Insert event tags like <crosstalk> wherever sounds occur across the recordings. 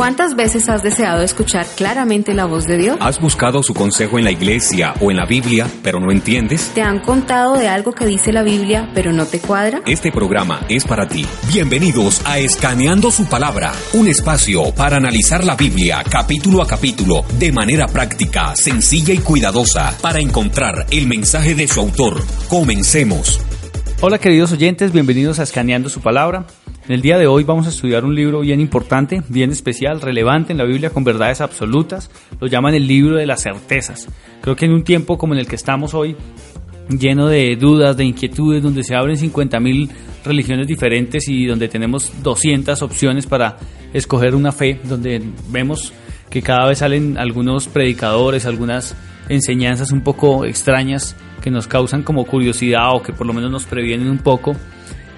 ¿Cuántas veces has deseado escuchar claramente la voz de Dios? ¿Has buscado su consejo en la iglesia o en la Biblia, pero no entiendes? ¿Te han contado de algo que dice la Biblia, pero no te cuadra? Este programa es para ti. Bienvenidos a Escaneando su Palabra, un espacio para analizar la Biblia capítulo a capítulo de manera práctica, sencilla y cuidadosa para encontrar el mensaje de su autor. Comencemos. Hola queridos oyentes, bienvenidos a Escaneando su Palabra. En el día de hoy vamos a estudiar un libro bien importante, bien especial, relevante en la Biblia con verdades absolutas. Lo llaman el libro de las certezas. Creo que en un tiempo como en el que estamos hoy, lleno de dudas, de inquietudes, donde se abren 50.000 religiones diferentes y donde tenemos 200 opciones para escoger una fe, donde vemos que cada vez salen algunos predicadores, algunas enseñanzas un poco extrañas que nos causan como curiosidad o que por lo menos nos previenen un poco.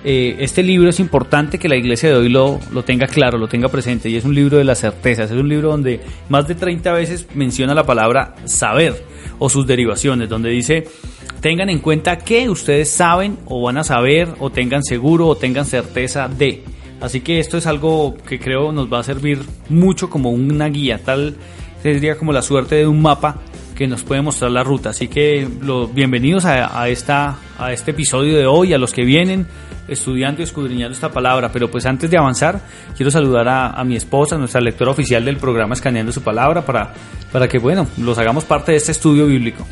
Eh, este libro es importante que la iglesia de hoy lo, lo tenga claro, lo tenga presente, y es un libro de las certezas, es un libro donde más de 30 veces menciona la palabra saber o sus derivaciones, donde dice, tengan en cuenta que ustedes saben o van a saber o tengan seguro o tengan certeza de. Así que esto es algo que creo nos va a servir mucho como una guía, tal sería como la suerte de un mapa que nos puede mostrar la ruta. Así que los bienvenidos a, a, esta, a este episodio de hoy, a los que vienen estudiando y escudriñando esta palabra. Pero pues antes de avanzar, quiero saludar a, a, mi esposa, nuestra lectora oficial del programa Escaneando su Palabra, para, para que, bueno, los hagamos parte de este estudio bíblico.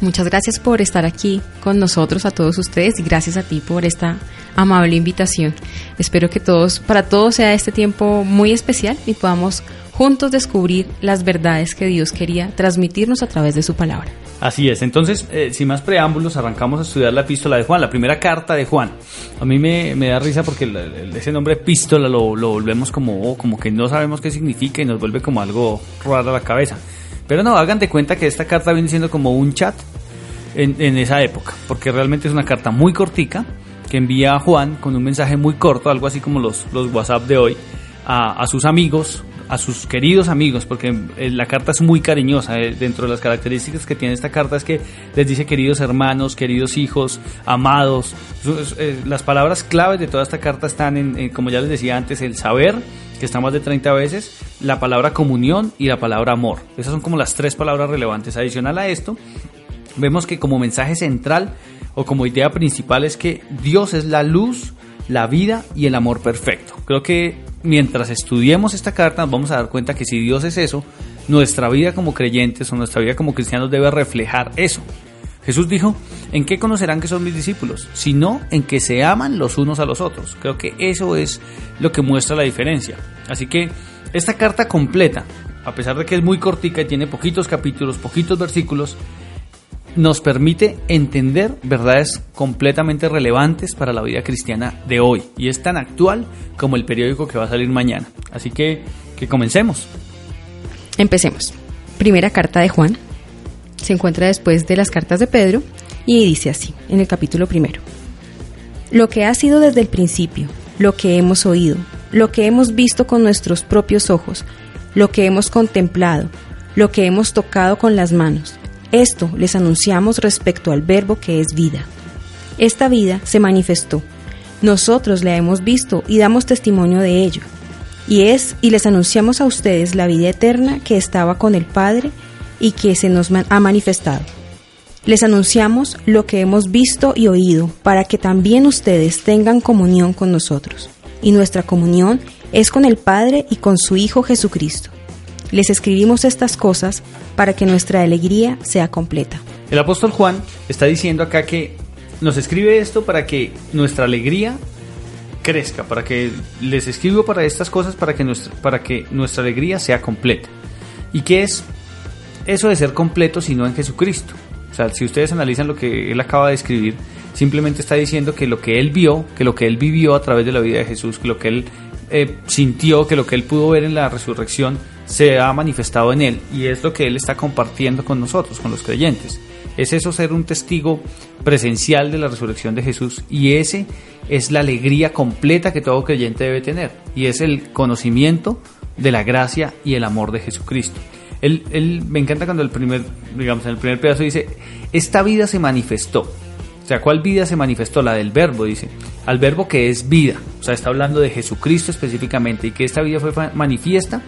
Muchas gracias por estar aquí con nosotros, a todos ustedes, y gracias a ti por esta amable invitación. Espero que todos, para todos sea este tiempo muy especial y podamos juntos descubrir las verdades que Dios quería transmitirnos a través de su palabra. Así es, entonces, eh, sin más preámbulos, arrancamos a estudiar la epístola de Juan, la primera carta de Juan. A mí me, da risa porque ese nombre epístola lo, lo volvemos como, oh, como que no sabemos qué significa y nos vuelve como algo raro a la cabeza. Pero no, hagan de cuenta que esta carta viene siendo como un chat en, esa época, porque realmente es una carta muy cortica que envía a Juan con un mensaje muy corto, algo así como los, los WhatsApp de hoy, a, a sus amigos, a sus queridos amigos, porque la carta es muy cariñosa. Dentro de las características que tiene esta carta es que les dice queridos hermanos, queridos hijos, amados. Las palabras claves de toda esta carta están en, como ya les decía antes, el saber, que está más de 30 veces, la palabra comunión y la palabra amor. Esas son como las tres palabras relevantes. Adicional a esto, vemos que como mensaje central o como idea principal es que Dios es la luz, la vida y el amor perfecto. Creo que mientras estudiemos esta carta nos vamos a dar cuenta que si Dios es eso, nuestra vida como creyentes o nuestra vida como cristianos debe reflejar eso. Jesús dijo, ¿en qué conocerán que son mis discípulos? Sino en que se aman los unos a los otros. Creo que eso es lo que muestra la diferencia. Así que esta carta completa, a pesar de que es muy cortica y tiene poquitos capítulos, poquitos versículos, nos permite entender verdades completamente relevantes para la vida cristiana de hoy y es tan actual como el periódico que va a salir mañana. Así que, que comencemos. Empecemos. Primera carta de Juan. Se encuentra después de las cartas de Pedro y dice así, en el capítulo primero. Lo que ha sido desde el principio, lo que hemos oído, lo que hemos visto con nuestros propios ojos, lo que hemos contemplado, lo que hemos tocado con las manos, esto les anunciamos respecto al verbo que es vida. Esta vida se manifestó. Nosotros la hemos visto y damos testimonio de ello. Y es y les anunciamos a ustedes la vida eterna que estaba con el Padre y que se nos ha manifestado. Les anunciamos lo que hemos visto y oído para que también ustedes tengan comunión con nosotros. Y nuestra comunión es con el Padre y con su Hijo Jesucristo. Les escribimos estas cosas para que nuestra alegría sea completa. El apóstol Juan está diciendo acá que nos escribe esto para que nuestra alegría crezca, para que les escribo para estas cosas para que nuestra, para que nuestra alegría sea completa. ¿Y qué es eso de ser completo si no en Jesucristo? O sea, si ustedes analizan lo que él acaba de escribir, simplemente está diciendo que lo que él vio, que lo que él vivió a través de la vida de Jesús, que lo que él eh, sintió, que lo que él pudo ver en la resurrección se ha manifestado en él y es lo que él está compartiendo con nosotros, con los creyentes. Es eso ser un testigo presencial de la resurrección de Jesús y ese es la alegría completa que todo creyente debe tener y es el conocimiento de la gracia y el amor de Jesucristo. Él, él, me encanta cuando el primer, digamos, en el primer pedazo dice, esta vida se manifestó. O sea, ¿cuál vida se manifestó? La del verbo, dice. Al verbo que es vida. O sea, está hablando de Jesucristo específicamente y que esta vida fue manifiesta.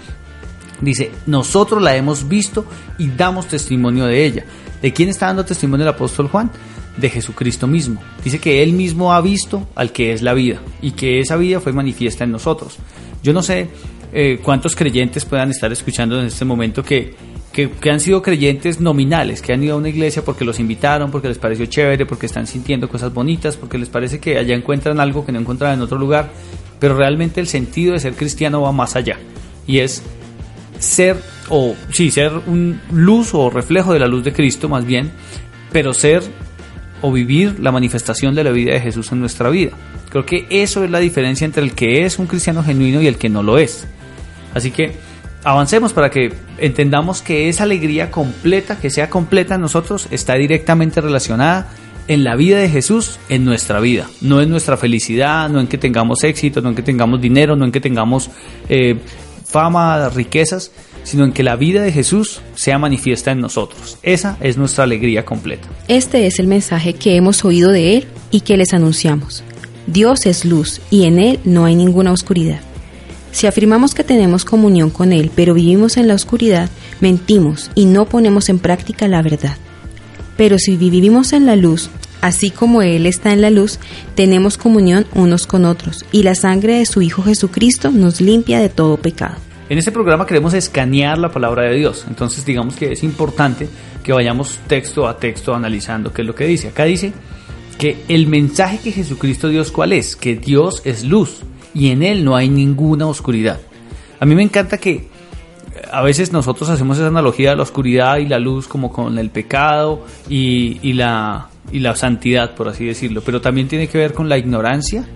Dice, nosotros la hemos visto y damos testimonio de ella. ¿De quién está dando testimonio el apóstol Juan? De Jesucristo mismo. Dice que él mismo ha visto al que es la vida y que esa vida fue manifiesta en nosotros. Yo no sé eh, cuántos creyentes puedan estar escuchando en este momento que, que, han sido creyentes nominales, que han ido a una iglesia porque los invitaron, porque les pareció chévere, porque están sintiendo cosas bonitas, porque les parece que allá encuentran algo que no encontraban en otro lugar, pero realmente el sentido de ser cristiano va más allá y es ser o sí, ser un luz o reflejo de la luz de Cristo más bien, pero ser o vivir la manifestación de la vida de Jesús en nuestra vida. Creo que eso es la diferencia entre el que es un cristiano genuino y el que no lo es. Así que avancemos para que entendamos que esa alegría completa, que sea completa en nosotros, está directamente relacionada en la vida de Jesús, en nuestra vida, no en nuestra felicidad, no en que tengamos éxito, no en que tengamos dinero, no en que tengamos eh, fama, riquezas, sino en que la vida de Jesús sea manifiesta en nosotros. Esa es nuestra alegría completa. Este es el mensaje que hemos oído de Él y que les anunciamos. Dios es luz y en Él no hay ninguna oscuridad. Si afirmamos que tenemos comunión con Él, pero vivimos en la oscuridad, mentimos y no ponemos en práctica la verdad. Pero si vivimos en la luz, así como Él está en la luz, tenemos comunión unos con otros, y la sangre de su Hijo Jesucristo nos limpia de todo pecado. En este programa queremos escanear la palabra de Dios, entonces digamos que es importante que vayamos texto a texto analizando qué es lo que dice. Acá dice que el mensaje que Jesucristo dio cuál es, que Dios es luz y en Él no hay ninguna oscuridad. A mí me encanta que eh, a veces nosotros hacemos esa analogía de la oscuridad y la luz como con el pecado y, la, y la santidad, por así decirlo, pero también tiene que ver con la ignorancia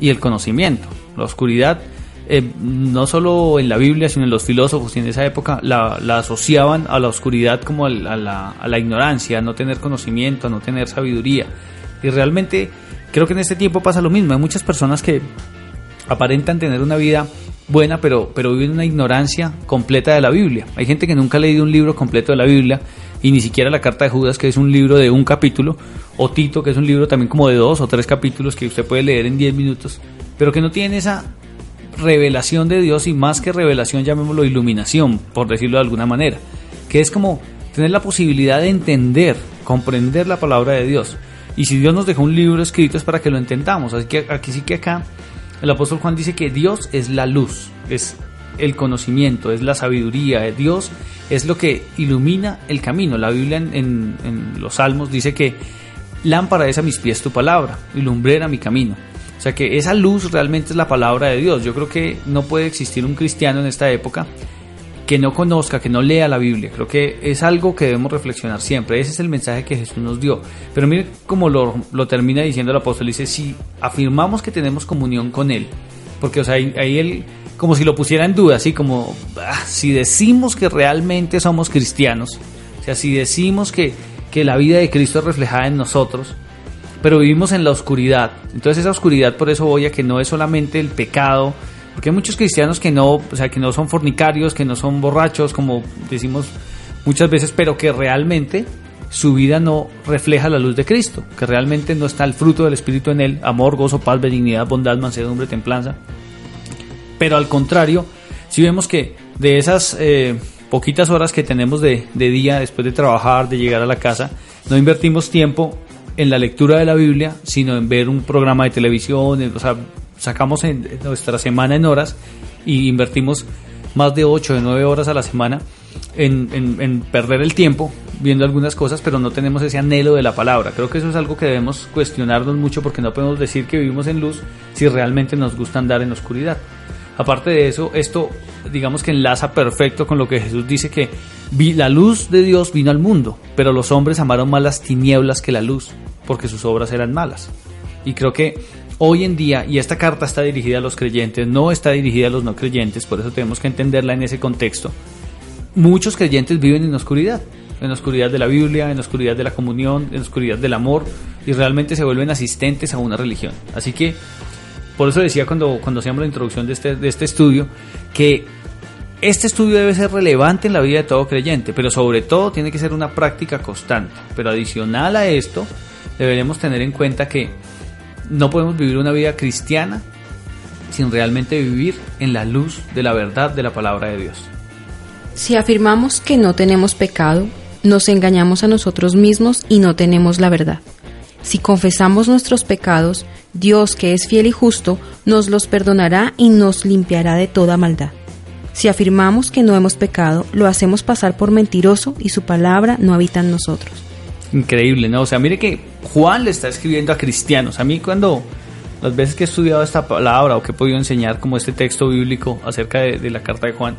y el conocimiento. La oscuridad, eh, no solo en la Biblia, sino en los filósofos y en esa época, la, asociaban a la oscuridad como a la, a la ignorancia, a no tener conocimiento, a no tener sabiduría. Y realmente creo que en este tiempo pasa lo mismo. Hay muchas personas que aparentan tener una vida buena, pero, pero viven una ignorancia completa de la Biblia. Hay gente que nunca ha leído un libro completo de la Biblia y ni siquiera la Carta de Judas, que es un libro de un capítulo, o Tito, que es un libro también como de dos o tres capítulos que usted puede leer en diez minutos, pero que no tiene esa revelación de Dios y más que revelación, llamémoslo iluminación, por decirlo de alguna manera, que es como tener la posibilidad de entender, comprender la palabra de Dios. Y si Dios nos dejó un libro escrito es para que lo entendamos. Así que aquí sí que acá el apóstol Juan dice que Dios es la luz, es el conocimiento, es la sabiduría, Dios es lo que ilumina el camino. La Biblia en, los Salmos dice que lámpara es a mis pies tu palabra y lumbrera mi camino. O sea que esa luz realmente es la palabra de Dios. Yo creo que no puede existir un cristiano en esta época que no conozca, que no lea la Biblia. Creo que es algo que debemos reflexionar siempre. Ese es el mensaje que Jesús nos dio. Pero mire cómo lo, termina diciendo el apóstol. Dice, si afirmamos que tenemos comunión con Él, porque o sea, ahí, Él como si lo pusiera en duda, así como, ah, si decimos que realmente somos cristianos, o sea, si decimos que, que la vida de Cristo es reflejada en nosotros, pero vivimos en la oscuridad. Entonces esa oscuridad por eso voy a que no es solamente el pecado, porque hay muchos cristianos que no, o sea, que no son fornicarios, que no son borrachos, como decimos muchas veces, pero que realmente su vida no refleja la luz de Cristo, que realmente no está el fruto del Espíritu en él, amor, gozo, paz, benignidad, bondad, mansedumbre, templanza. Pero al contrario, si vemos que de esas eh, poquitas horas que tenemos de, de día después de trabajar, de llegar a la casa, no invertimos tiempo en la lectura de la Biblia, sino en ver un programa de televisión, o sea, sacamos en nuestra semana en horas y invertimos más de 8 de 9 horas a la semana en, perder el tiempo viendo algunas cosas, pero no tenemos ese anhelo de la palabra. Creo que eso es algo que debemos cuestionarnos mucho porque no podemos decir que vivimos en luz si realmente nos gusta andar en oscuridad. Aparte de eso, esto digamos que enlaza perfecto con lo que Jesús dice que la luz de Dios vino al mundo, pero los hombres amaron más las tinieblas que la luz, porque sus obras eran malas. Y creo que hoy en día, y esta carta está dirigida a los creyentes, no está dirigida a los no creyentes, por eso tenemos que entenderla en ese contexto, muchos creyentes viven en oscuridad, en oscuridad de la Biblia, en oscuridad de la comunión, en oscuridad del amor, y realmente se vuelven asistentes a una religión. Así que, por eso decía cuando, cuando hacíamos la introducción de este, de este estudio, que este estudio debe ser relevante en la vida de todo creyente, pero sobre todo tiene que ser una práctica constante. Pero adicional a esto, deberemos tener en cuenta que no podemos vivir una vida cristiana sin realmente vivir en la luz de la verdad de la palabra de Dios. Si afirmamos que no tenemos pecado, nos engañamos a nosotros mismos y no tenemos la verdad. Si confesamos nuestros pecados, Dios, que es fiel y justo, nos los perdonará y nos limpiará de toda maldad. Si afirmamos que no hemos pecado, lo hacemos pasar por mentiroso y su palabra no habita en nosotros. Increíble, ¿no? O sea, mire que Juan le está escribiendo a cristianos. A mí cuando las veces que he estudiado esta palabra o que he podido enseñar como este texto bíblico acerca de, la carta de Juan,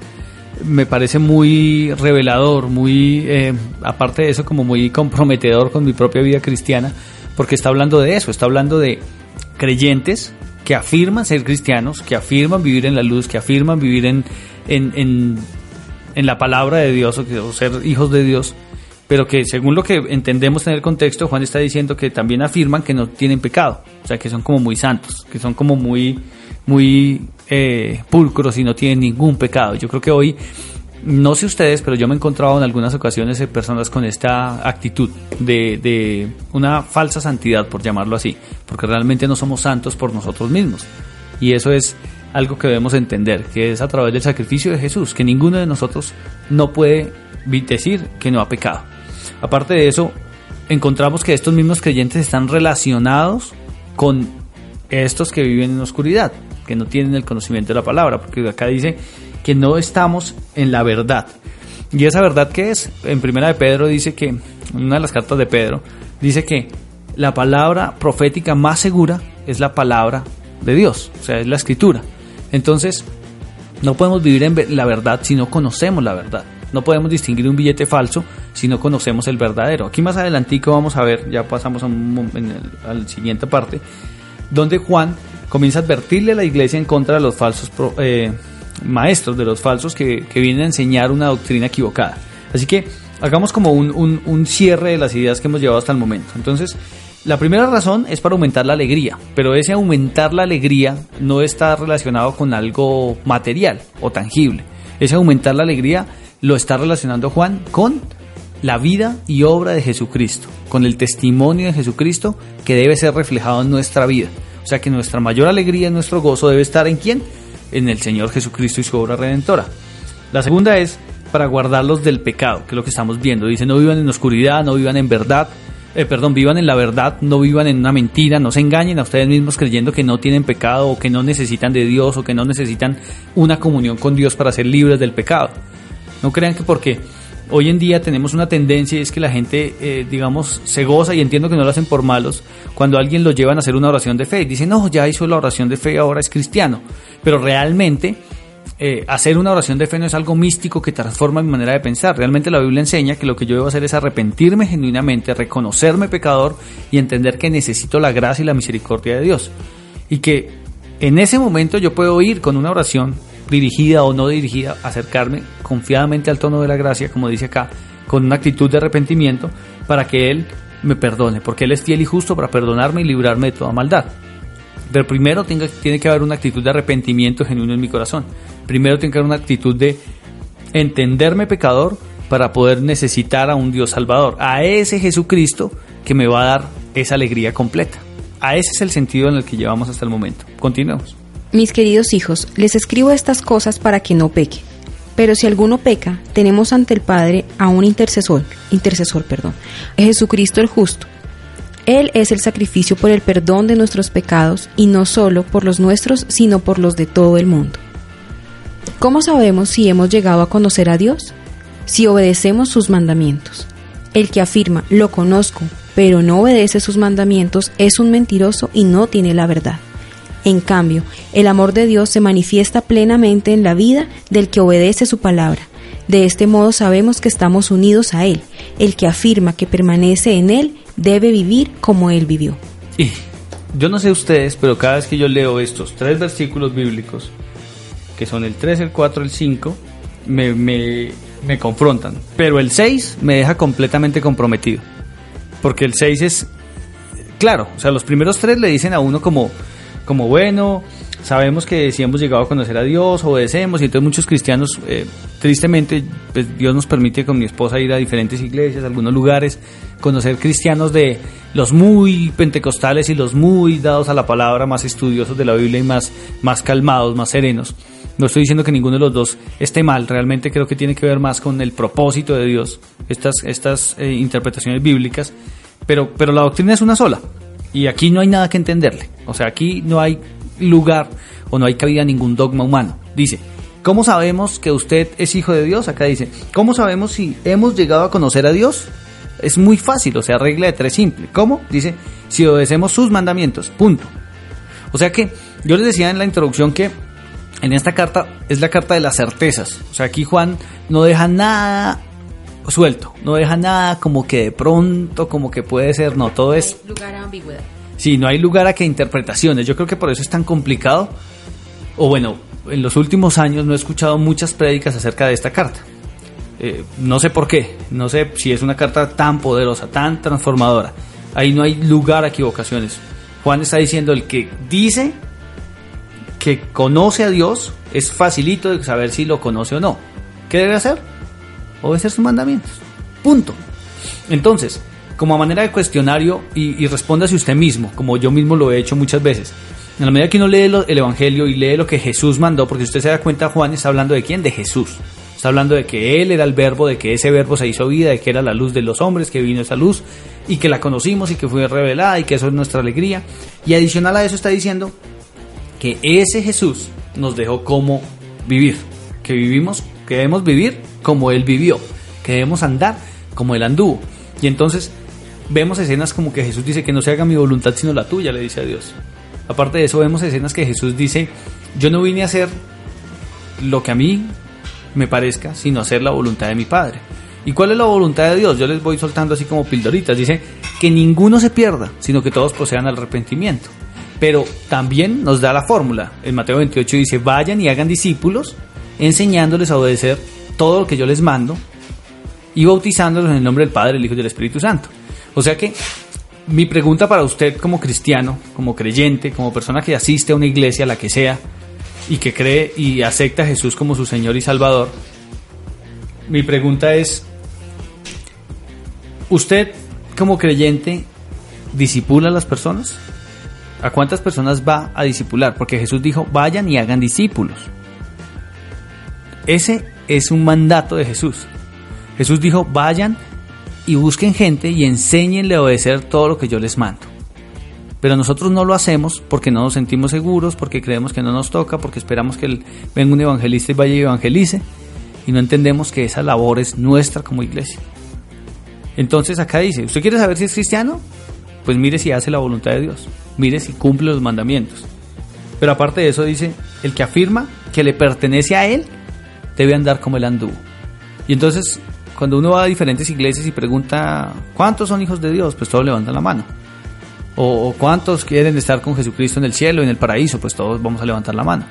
me parece muy revelador, muy, eh, aparte de eso, como muy comprometedor con mi propia vida cristiana, porque está hablando de eso, está hablando de creyentes que afirman ser cristianos, que afirman vivir en la luz, que afirman vivir en, en, en, la palabra de Dios o ser hijos de Dios, pero que según lo que entendemos en el contexto, Juan está diciendo que también afirman que no tienen pecado, o sea, que son como muy santos, que son como muy, muy eh, pulcros y no tienen ningún pecado. Yo creo que hoy, no sé ustedes, pero yo me he encontrado en algunas ocasiones personas con esta actitud de, de una falsa santidad, por llamarlo así, porque realmente no somos santos por nosotros mismos. Y eso es algo que debemos entender, que es a través del sacrificio de Jesús, que ninguno de nosotros no puede decir que no ha pecado. Aparte de eso, encontramos que estos mismos creyentes están relacionados con estos que viven en oscuridad, que no tienen el conocimiento de la palabra, porque acá dice que no estamos en la verdad. ¿Y esa verdad qué es? En primera de Pedro dice que, en una de las cartas de Pedro, dice que la palabra profética más segura es la palabra de Dios, o sea, es la escritura. Entonces, no podemos vivir en la verdad si no conocemos la verdad. No podemos distinguir un billete falso si no conocemos el verdadero. Aquí más adelantico vamos a ver, ya pasamos a, la siguiente parte, donde Juan comienza a advertirle a la iglesia en contra de los falsos eh, maestros, de los falsos que, vienen a enseñar una doctrina equivocada. Así que hagamos como un, un cierre de las ideas que hemos llevado hasta el momento. Entonces, la primera razón es para aumentar la alegría, pero ese aumentar la alegría no está relacionado con algo material o tangible. Ese aumentar la alegría lo está relacionando Juan con la vida y obra de Jesucristo, con el testimonio de Jesucristo que debe ser reflejado en nuestra vida. O sea que nuestra mayor alegría, nuestro gozo debe estar en quién? En el Señor Jesucristo y su obra redentora. La segunda es para guardarlos del pecado, que es lo que estamos viendo. Dice, no vivan en oscuridad, no vivan en verdad, eh, perdón, vivan en la verdad, no vivan en una mentira, no se engañen a ustedes mismos creyendo que no tienen pecado o que no necesitan de Dios o que no necesitan una comunión con Dios para ser libres del pecado. No crean que porque hoy en día tenemos una tendencia y es que la gente, eh, digamos, se goza y entiendo que no lo hacen por malos, cuando alguien lo llevan a hacer una oración de fe y dicen, no, ya hizo la oración de fe, ahora es cristiano. Pero realmente eh, hacer una oración de fe no es algo místico que transforma mi manera de pensar. Realmente la Biblia enseña que lo que yo debo hacer es arrepentirme genuinamente, reconocerme pecador y entender que necesito la gracia y la misericordia de Dios. Y que en ese momento yo puedo ir con una oración dirigida o no dirigida, acercarme confiadamente al tono de la gracia, como dice acá, con una actitud de arrepentimiento, para que Él me perdone, porque Él es fiel y justo para perdonarme y librarme de toda maldad. Pero primero tiene, tiene que haber una actitud de arrepentimiento genuino en mi corazón. Primero tiene que haber una actitud de entenderme pecador para poder necesitar a un Dios salvador, a ese Jesucristo que me va a dar esa alegría completa. A ese es el sentido en el que llevamos hasta el momento. Continuemos. Mis queridos hijos, les escribo estas cosas para que no peque. Pero si alguno peca, tenemos ante el Padre a un intercesor, intercesor, perdón, Jesucristo el justo él es el sacrificio por el perdón de nuestros pecados y no solo por los nuestros, sino por los de todo el mundo. ¿Cómo sabemos si hemos llegado a conocer a Dios? Si obedecemos sus mandamientos. El que afirma, lo conozco, pero no obedece sus mandamientos, es un mentiroso y no tiene la verdad. En cambio, el amor de Dios se manifiesta plenamente en la vida del que obedece su palabra. De este modo sabemos que estamos unidos a Él. El que afirma que permanece en Él debe vivir como Él vivió. Y yo no sé ustedes, pero cada vez que yo leo estos tres versículos bíblicos, que son el 3, el 4, el 5, me, me, me confrontan. Pero el 6 me deja completamente comprometido. Porque el 6 es, claro, o sea, los primeros tres le dicen a uno como, como bueno, sabemos que si hemos llegado a conocer a Dios, obedecemos, y entonces muchos cristianos, eh, tristemente, pues Dios nos permite con mi esposa ir a diferentes iglesias, algunos lugares, conocer cristianos de los muy pentecostales y los muy dados a la palabra, más estudiosos de la Biblia y más, más calmados, más serenos. No estoy diciendo que ninguno de los dos esté mal, realmente creo que tiene que ver más con el propósito de Dios, estas, estas eh, interpretaciones bíblicas, pero, pero la doctrina es una sola. Y aquí no hay nada que entenderle. O sea, aquí no hay lugar o no hay cabida a ningún dogma humano. Dice, ¿cómo sabemos que usted es hijo de Dios? Acá dice, ¿cómo sabemos si hemos llegado a conocer a Dios? Es muy fácil, o sea, regla de tres simple. ¿Cómo? Dice, si obedecemos sus mandamientos, punto. O sea que yo les decía en la introducción que en esta carta es la carta de las certezas. O sea, aquí Juan no deja nada suelto, no deja nada como que de pronto, como que puede ser, no, todo es... Lugar a ambigüedad. Sí, no hay lugar a que interpretaciones. Yo creo que por eso es tan complicado. O bueno, en los últimos años no he escuchado muchas prédicas acerca de esta carta. Eh, no sé por qué, no sé si es una carta tan poderosa, tan transformadora. Ahí no hay lugar a equivocaciones. Juan está diciendo, el que dice que conoce a Dios, es facilito de saber si lo conoce o no. ¿Qué debe hacer? Obedecer sus mandamientos. Punto. Entonces, como a manera de cuestionario y, y respóndase usted mismo, como yo mismo lo he hecho muchas veces. En la medida que uno lee el Evangelio y lee lo que Jesús mandó, porque usted se da cuenta, Juan está hablando de quién? De Jesús. Está hablando de que Él era el verbo, de que ese verbo se hizo vida, de que era la luz de los hombres, que vino esa luz y que la conocimos y que fue revelada y que eso es nuestra alegría. Y adicional a eso está diciendo que ese Jesús nos dejó cómo vivir, que vivimos, que debemos vivir como Él vivió, que debemos andar como Él anduvo. Y entonces vemos escenas como que Jesús dice que no se haga mi voluntad sino la tuya, le dice a Dios. Aparte de eso, vemos escenas que Jesús dice, yo no vine a hacer lo que a mí me parezca, sino hacer la voluntad de mi Padre. ¿Y cuál es la voluntad de Dios? Yo les voy soltando así como pildoritas. Dice que ninguno se pierda, sino que todos procedan al arrepentimiento. Pero también nos da la fórmula. En Mateo 28 dice, vayan y hagan discípulos, enseñándoles a obedecer todo lo que yo les mando y bautizándolos en el nombre del Padre, el Hijo y del Espíritu Santo. O sea que mi pregunta para usted como cristiano, como creyente, como persona que asiste a una iglesia, la que sea, y que cree y acepta a Jesús como su Señor y Salvador, mi pregunta es, ¿usted como creyente disipula a las personas? ¿A cuántas personas va a disipular? Porque Jesús dijo, vayan y hagan discípulos. Ese es un mandato de Jesús. Jesús dijo, vayan y busquen gente y enséñenle a obedecer todo lo que yo les mando. Pero nosotros no lo hacemos porque no nos sentimos seguros, porque creemos que no nos toca, porque esperamos que venga un evangelista y vaya y evangelice, y no entendemos que esa labor es nuestra como iglesia. Entonces acá dice, ¿usted quiere saber si es cristiano? Pues mire si hace la voluntad de Dios, mire si cumple los mandamientos. Pero aparte de eso dice, el que afirma que le pertenece a Él, debe andar como Él anduvo. Y entonces cuando uno va a diferentes iglesias y pregunta cuántos son hijos de Dios, pues todos levantan la mano. O, cuántos quieren estar con Jesucristo en el cielo, en el paraíso, pues todos vamos a levantar la mano.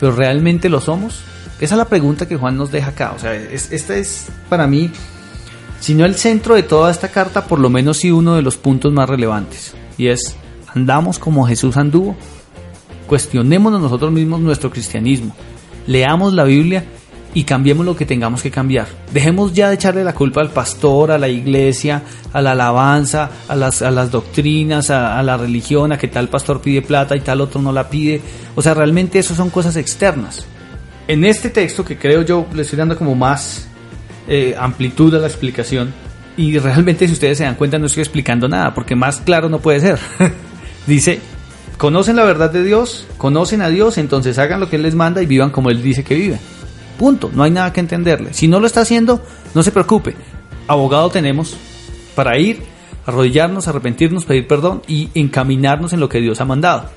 Pero realmente lo somos. Esa es la pregunta que Juan nos deja acá. O sea, esta es para mí, si no el centro de toda esta carta, por lo menos sí uno de los puntos más relevantes. Y es, andamos como Jesús anduvo. Cuestionémonos nosotros mismos nuestro cristianismo. Leamos la Biblia y cambiemos lo que tengamos que cambiar. Dejemos ya de echarle la culpa al pastor, a la iglesia, a la alabanza, a las, a las doctrinas, a, la religión, a que tal pastor pide plata y tal otro no la pide. O sea, realmente eso son cosas externas. En este texto, que creo yo le estoy dando como más eh, amplitud a la explicación, y realmente si ustedes se dan cuenta no estoy explicando nada, porque más claro no puede ser. <laughs> dice, conocen la verdad de Dios, conocen a Dios, entonces hagan lo que Él les manda y vivan como Él dice que viven. Punto, no hay nada que entenderle. Si no lo está haciendo, no se preocupe. Abogado tenemos para ir, arrodillarnos, arrepentirnos, pedir perdón y encaminarnos en lo que Dios ha mandado.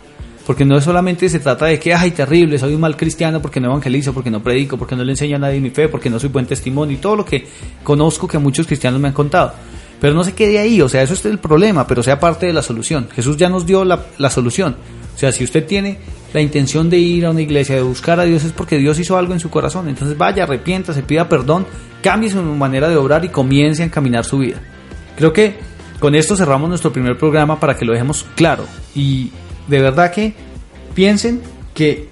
Porque no es solamente se trata de que, ay, terrible, soy un mal cristiano porque no evangelizo, porque no predico, porque no le enseño a nadie mi fe, porque no soy buen testimonio y todo lo que conozco que muchos cristianos me han contado. Pero no se quede ahí, o sea, eso es el problema, pero sea parte de la solución. Jesús ya nos dio la, la solución. O sea, si usted tiene la intención de ir a una iglesia, de buscar a Dios, es porque Dios hizo algo en su corazón. Entonces vaya, arrepienta, se pida perdón, cambie su manera de obrar y comience a encaminar su vida. Creo que con esto cerramos nuestro primer programa para que lo dejemos claro. Y de verdad que piensen que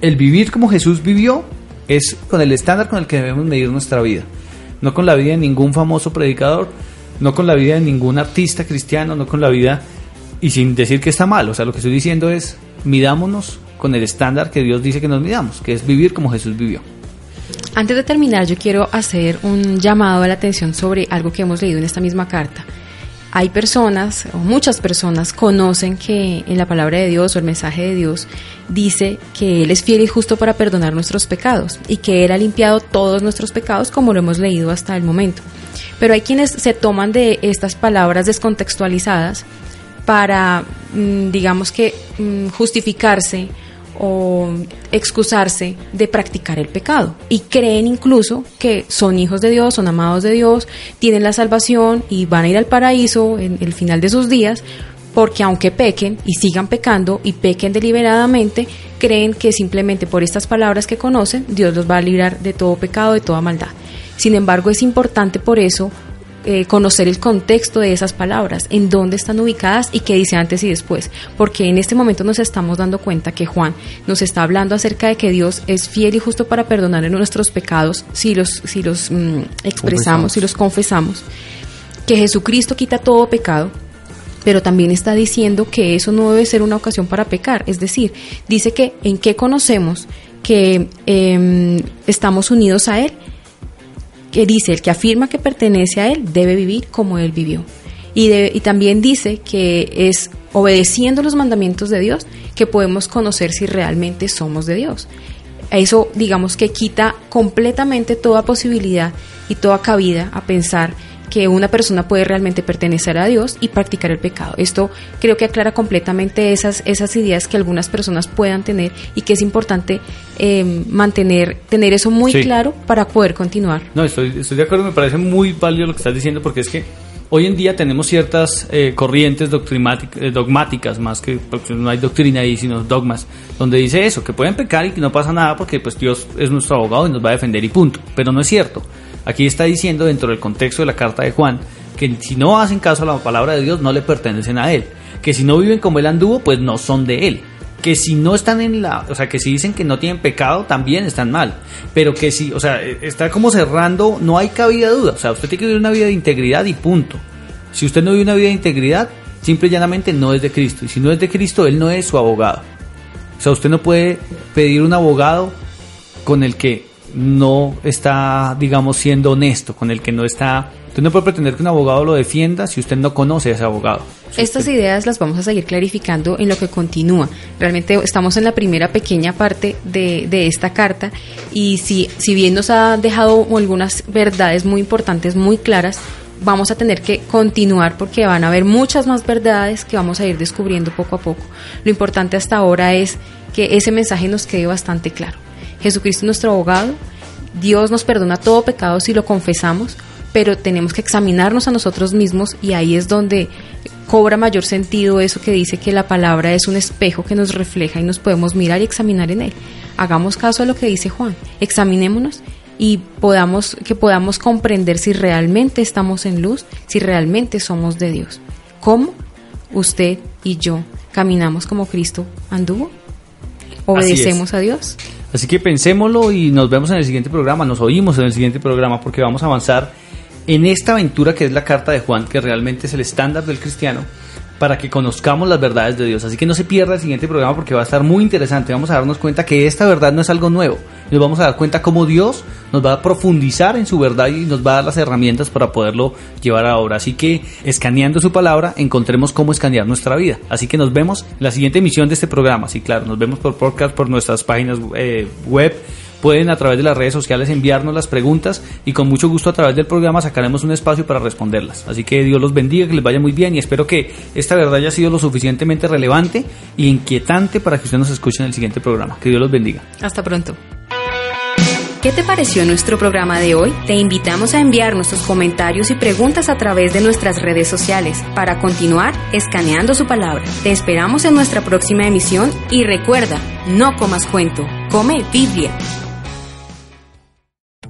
el vivir como Jesús vivió es con el estándar con el que debemos medir nuestra vida. No con la vida de ningún famoso predicador, no con la vida de ningún artista cristiano, no con la vida y sin decir que está mal. O sea, lo que estoy diciendo es midámonos con el estándar que Dios dice que nos midamos, que es vivir como Jesús vivió. Antes de terminar, yo quiero hacer un llamado a la atención sobre algo que hemos leído en esta misma carta. Hay personas, o muchas personas, conocen que en la palabra de Dios o el mensaje de Dios dice que Él es fiel y justo para perdonar nuestros pecados y que Él ha limpiado todos nuestros pecados como lo hemos leído hasta el momento. Pero hay quienes se toman de estas palabras descontextualizadas para, mm, digamos que, mm, justificarse o excusarse de practicar el pecado y creen incluso que son hijos de Dios, son amados de Dios, tienen la salvación y van a ir al paraíso en el final de sus días porque aunque pequen y sigan pecando y pequen deliberadamente, creen que simplemente por estas palabras que conocen, Dios los va a librar de todo pecado, de toda maldad. Sin embargo, es importante por eso eh, conocer el contexto de esas palabras, en dónde están ubicadas y qué dice antes y después, porque en este momento nos estamos dando cuenta que Juan nos está hablando acerca de que Dios es fiel y justo para perdonar nuestros pecados si los, si los mm, expresamos, si los confesamos, que Jesucristo quita todo pecado, pero también está diciendo que eso no debe ser una ocasión para pecar, es decir, dice que en qué conocemos que em, estamos unidos a Él, que dice, el que afirma que pertenece a Él debe vivir como Él vivió. Y, y, también dice que es obedeciendo los mandamientos de Dios que podemos conocer si realmente somos de Dios. Eso digamos que quita completamente toda posibilidad y toda cabida a pensar que una persona puede realmente pertenecer a Dios y practicar el pecado. Esto creo que aclara completamente esas, esas ideas que algunas personas puedan tener y que es importante eh, mantener, tener eso muy claro para poder continuar. No, estoy, estoy de acuerdo, me parece muy válido lo que estás diciendo porque es que hoy en día tenemos ciertas eh, corrientes eh, dogmáticas, más que porque no hay doctrina ahí, sino dogmas, donde dice eso, que pueden pecar y que no pasa nada porque pues Dios es nuestro abogado y nos va a defender y punto. Pero no es cierto. Aquí está diciendo dentro del contexto de la carta de Juan que si no hacen caso a la palabra de Dios no le pertenecen a él, que si no viven como él anduvo pues no son de él, que si no están en la, o sea, que si dicen que no tienen pecado también están mal, pero que si, o sea, está como cerrando, no hay cabida duda, o sea, usted tiene que vivir una vida de integridad y punto. Si usted no vive una vida de integridad, simple y llanamente no es de Cristo, y si no es de Cristo, él no es su abogado. O sea, usted no puede pedir un abogado con el que no está, digamos, siendo honesto, con el que no está... Usted no puede pretender que un abogado lo defienda si usted no conoce a ese abogado. Estas ideas las vamos a seguir clarificando en lo que continúa. Realmente estamos en la primera pequeña parte de, de esta carta y si, si bien nos ha dejado algunas verdades muy importantes, muy claras, vamos a tener que continuar porque van a haber muchas más verdades que vamos a ir descubriendo poco a poco. Lo importante hasta ahora es que ese mensaje nos quede bastante claro. Jesucristo es nuestro abogado, Dios nos perdona todo pecado si lo confesamos, pero tenemos que examinarnos a nosotros mismos y ahí es donde cobra mayor sentido eso que dice que la palabra es un espejo que nos refleja y nos podemos mirar y examinar en él. Hagamos caso a lo que dice Juan, examinémonos y podamos que podamos comprender si realmente estamos en luz, si realmente somos de Dios. ¿Cómo usted y yo caminamos como Cristo anduvo? ¿Obedecemos a Dios? Así que pensémoslo y nos vemos en el siguiente programa, nos oímos en el siguiente programa porque vamos a avanzar en esta aventura que es la carta de Juan, que realmente es el estándar del cristiano, para que conozcamos las verdades de Dios. Así que no se pierda el siguiente programa porque va a estar muy interesante. Vamos a darnos cuenta que esta verdad no es algo nuevo. Nos vamos a dar cuenta cómo Dios nos va a profundizar en su verdad y nos va a dar las herramientas para poderlo llevar a obra. Así que escaneando su palabra, encontremos cómo escanear nuestra vida. Así que nos vemos en la siguiente emisión de este programa. Sí, claro, nos vemos por podcast, por nuestras páginas eh, web pueden a través de las redes sociales enviarnos las preguntas y con mucho gusto a través del programa sacaremos un espacio para responderlas. Así que Dios los bendiga, que les vaya muy bien y espero que esta verdad haya sido lo suficientemente relevante e inquietante para que usted nos escuche en el siguiente programa. Que Dios los bendiga. Hasta pronto. ¿Qué te pareció nuestro programa de hoy? Te invitamos a enviarnos tus comentarios y preguntas a través de nuestras redes sociales para continuar escaneando su palabra. Te esperamos en nuestra próxima emisión y recuerda, no comas cuento, come Biblia.